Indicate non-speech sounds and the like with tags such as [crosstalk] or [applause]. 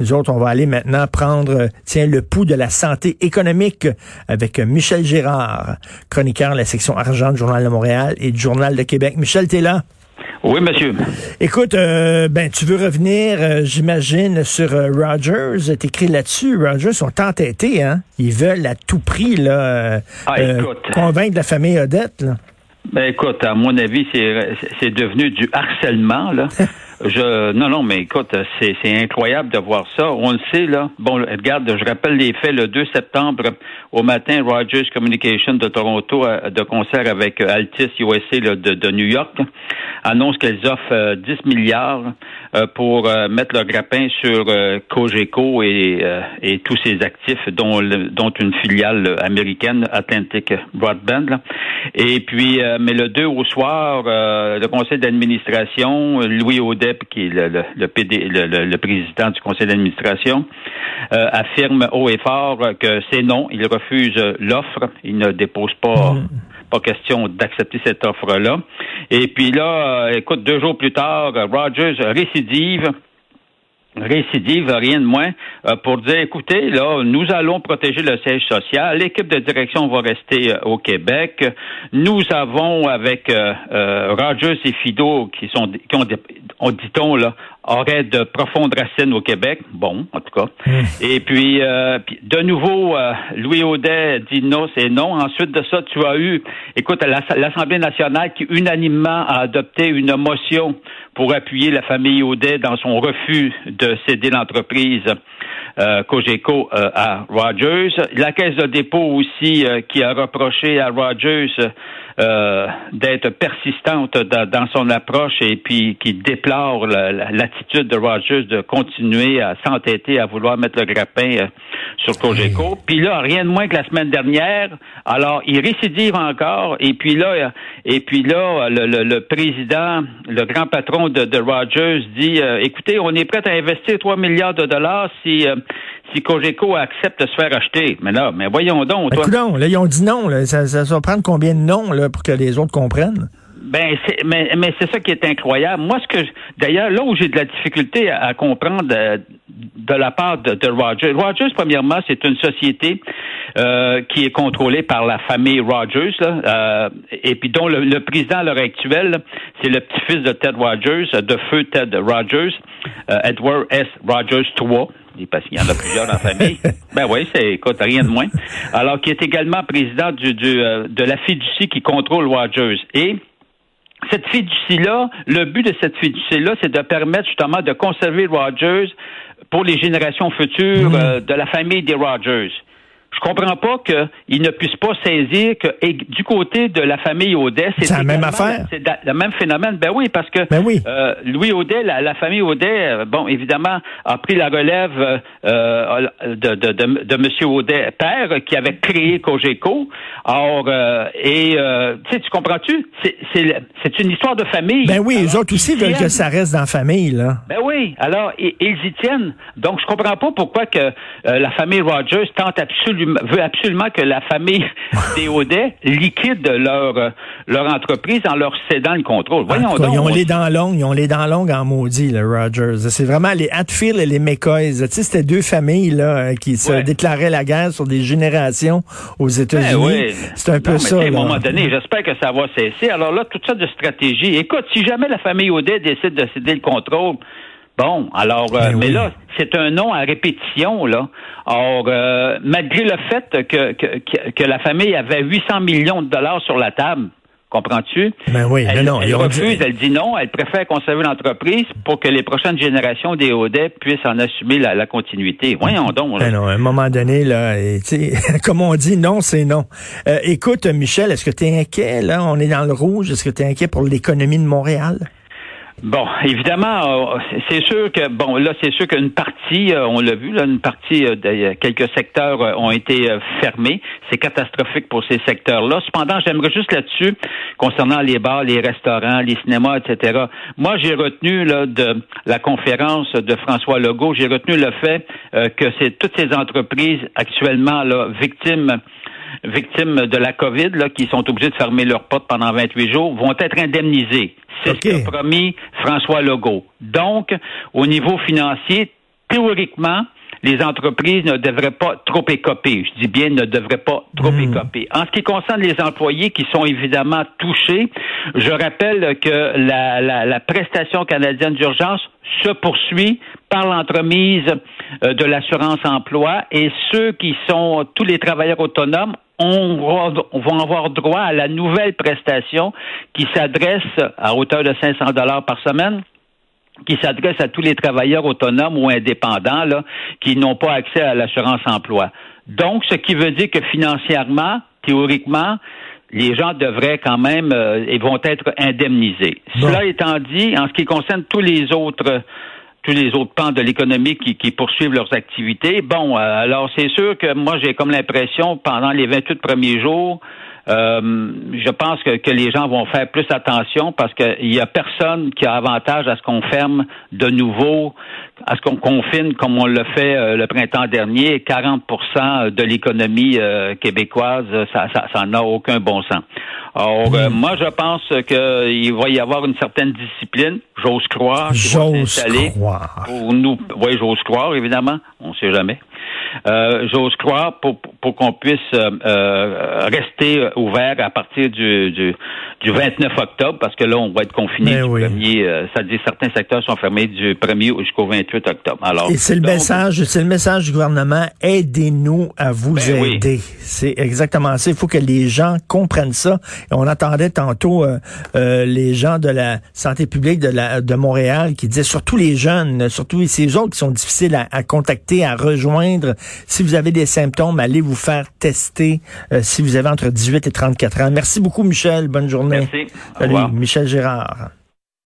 Nous autres, on va aller maintenant prendre, tiens, le pouls de la santé économique avec Michel Gérard, chroniqueur de la section argent du Journal de Montréal et du Journal de Québec. Michel, t'es là? Oui, monsieur. Écoute, euh, ben tu veux revenir, euh, j'imagine, sur euh, Rogers. T'écris là-dessus. Rogers sont entêtés, hein? Ils veulent à tout prix là, ah, convaincre la famille Odette. Là. Ben écoute, à mon avis, c'est devenu du harcèlement là. [laughs] Je, non, non, mais écoute, c'est, incroyable de voir ça. On le sait, là. Bon, regarde, je rappelle les faits. Le 2 septembre, au matin, Rogers Communication de Toronto, euh, de concert avec euh, Altis USA de, de, New York, annonce qu'elles offrent 10 euh, milliards pour mettre leur grappin sur Cogeco et, et tous ses actifs, dont, dont une filiale américaine, Atlantic Broadband. Et puis, mais le 2 au soir, le conseil d'administration, Louis Audet qui est le, le, président du conseil d'administration, euh, affirme haut et fort que c'est non, il refuse l'offre, il ne dépose pas. Mm. Pas question d'accepter cette offre-là. Et puis là, euh, écoute, deux jours plus tard, Rogers récidive récidive, rien de moins, euh, pour dire, écoutez, là, nous allons protéger le siège social, l'équipe de direction va rester euh, au Québec, nous avons avec euh, Rogers et Fido, qui sont qui ont, on dit-on là, auraient de profondes racines au Québec, bon, en tout cas. Hmm. Et puis, de nouveau, Louis Audet dit non, c'est non. Ensuite de ça, tu as eu, écoute, l'Assemblée nationale qui unanimement a adopté une motion pour appuyer la famille Audet dans son refus de céder l'entreprise euh, Cogeco euh, à Rogers. La Caisse de dépôt aussi euh, qui a reproché à Rogers euh, d'être persistante dans, son approche et puis qui déplore l'attitude de Rogers de continuer à s'entêter à vouloir mettre le grappin euh, sur Cogeco. Puis là, rien de moins que la semaine dernière, alors il récidive encore et puis là, et puis là, le, président, le grand patron de, de Rogers dit, euh, écoutez, on est prêt à investir 3 milliards de dollars si si Cogeco accepte de se faire acheter. Mais là, mais voyons donc. Ben, toi. là, ils ont dit non. Ça, ça, va prendre combien de noms là, pour que les autres comprennent? Ben, c'est, mais, mais c'est ça qui est incroyable. Moi, ce que, d'ailleurs, là où j'ai de la difficulté à, comprendre euh, de, la part de, de, Rogers. Rogers, premièrement, c'est une société euh, qui est contrôlée par la famille Rogers, là, euh, et puis dont le, le, président à l'heure actuelle, c'est le petit-fils de Ted Rogers, de feu Ted Rogers, Edward S. Rogers III parce qu'il y en a plusieurs dans la famille. [laughs] Ben oui, c'est écoute, rien de moins. Alors, qui est également président du, du de la fiducie qui contrôle Rogers. Et cette fiducie-là, le but de cette fiducie-là, c'est de permettre justement de conserver Rogers pour les générations futures mmh. euh, de la famille des Rogers. Je comprends pas qu'ils ne puissent pas saisir que et du côté de la famille Audet, c'est la même affaire. C'est le même phénomène. Ben oui, parce que ben oui. Euh, Louis Audet, la, famille Audet, euh, bon, évidemment, a pris la relève euh, de, de, de, de Monsieur Audet père, qui avait créé Cogeco. Or, et tu sais, tu comprends-tu? C'est une histoire de famille. Ben oui, les autres aussi veulent que ça reste dans la famille, là. Ben oui. Alors, ils, y tiennent. Donc, je comprends pas pourquoi que la famille Rogers tente absolument veut absolument que la famille [laughs] des Audet liquide leur, euh, leur entreprise en leur cédant le contrôle. Voyons donc, ils ont les dents longues, ils ont les dents longues en maudit, le Rogers. C'est vraiment les Hatfield et les McCoys. Tu sais, c'était deux familles là qui se déclaraient la guerre sur des générations aux ben États-Unis. C'est un peu ça. À un moment donné, j'espère que ça va cesser. Alors là, toute ça de stratégie. Écoute, si jamais la famille Audet décide de céder le contrôle, Bon, alors, euh, ben mais là, c'est un nom à répétition, là. Or, euh, malgré le fait que, que, que, la famille avait 800 millions de dollars sur la table, comprends-tu? Ben oui, elle, non, elle refuse, elle dit non, elle préfère conserver l'entreprise pour que les prochaines générations des Audet puissent en assumer la, continuité. Voyons donc. Ben non, à un moment donné, là, [laughs] comme on dit, non, c'est non. Euh, écoute, Michel, est-ce que tu es inquiet, là? On est dans le rouge. Est-ce que tu es inquiet pour l'économie de Montréal? Bon, évidemment, euh, c'est sûr que bon là, c'est sûr qu'une partie, euh, on l'a vu, là, une partie euh, de quelques secteurs ont été fermés. C'est catastrophique pour ces secteurs-là. Cependant, j'aimerais juste là-dessus, concernant les bars, les restaurants, les cinémas, etc. Moi, j'ai retenu là de la conférence de François Legault, j'ai retenu le fait que c'est toutes ces entreprises actuellement là victimes victimes de la COVID, là, qui sont obligées de fermer leurs portes pendant 28 jours, vont être indemnisées. C'est ce qu'a promis François Legault. Donc, au niveau financier, théoriquement, les entreprises ne devraient pas trop écoper. Je dis bien ne devraient pas trop hmm. écoper. En ce qui concerne les employés qui sont évidemment touchés, je rappelle que la, la, la prestation canadienne d'urgence se poursuit par l'entremise euh, de l'assurance emploi et ceux qui sont tous les travailleurs autonomes on vont avoir droit à la nouvelle prestation qui s'adresse à hauteur de 500 dollars par semaine qui s'adresse à tous les travailleurs autonomes ou indépendants là, qui n'ont pas accès à l'assurance emploi. Donc, ce qui veut dire que financièrement, théoriquement, les gens devraient quand même euh, et vont être indemnisés. Cela étant dit, en ce qui concerne tous les autres tous les autres pans de l'économie qui, qui, poursuivent leurs activités. Bon, euh, alors c'est sûr que moi j'ai comme l'impression pendant les 28 premiers jours, euh, je pense que, que, les gens vont faire plus attention parce qu'il y a personne qui a avantage à ce qu'on ferme de nouveau, à ce qu'on confine comme on l'a fait euh, le printemps dernier. 40% de l'économie euh, québécoise, ça, ça, ça n'a aucun bon sens. Alors, hmm. moi, je pense qu'il va y avoir une certaine discipline, j'ose croire, j'ose croire. Pour nous, oui, j'ose croire, évidemment, on ne sait jamais. J'ose croire, pour, pour qu'on puisse euh, euh, rester ouvert à partir du, du, du, 29 octobre, parce que là, on va être confiné ben du premier, ça dit certains secteurs sont fermés du 1er jusqu'au 28 octobre. Alors, Et c'est le message, c'est le message du gouvernement, aidez-nous à vous ben aider. C'est exactement ça. Il faut que les gens comprennent ça. Et on attendait tantôt les gens de la santé publique de, la, de Montréal qui disaient, surtout les jeunes, surtout ces autres qui sont difficiles à, à contacter, à rejoindre, si vous avez des symptômes, allez vous faire tester euh, si vous avez entre 18 et 34 ans. Merci beaucoup, Michel. Bonne journée. Merci. Salut, Michel Gérard.